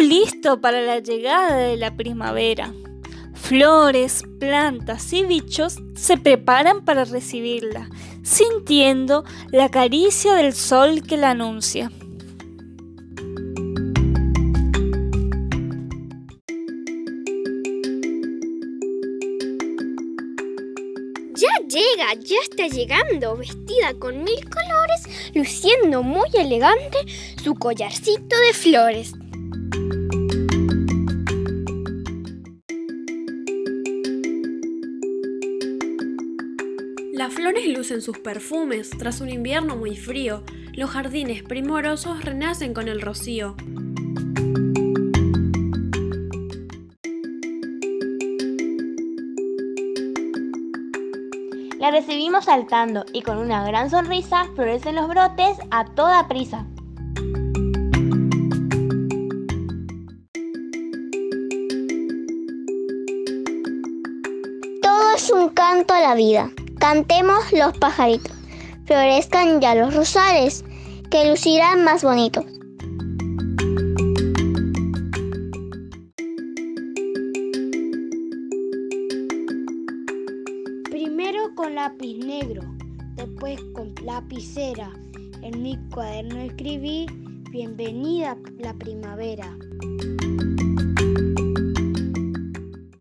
listo para la llegada de la primavera. Flores, plantas y bichos se preparan para recibirla, sintiendo la caricia del sol que la anuncia. Ya llega, ya está llegando, vestida con mil colores, luciendo muy elegante su collarcito de flores. Las flores lucen sus perfumes tras un invierno muy frío. Los jardines primorosos renacen con el rocío. La recibimos saltando y con una gran sonrisa florecen los brotes a toda prisa. Todo es un canto a la vida. Cantemos los pajaritos. Florezcan ya los rosales, que lucirán más bonitos. Primero con lápiz negro, después con lapicera. En mi cuaderno escribí, bienvenida la primavera.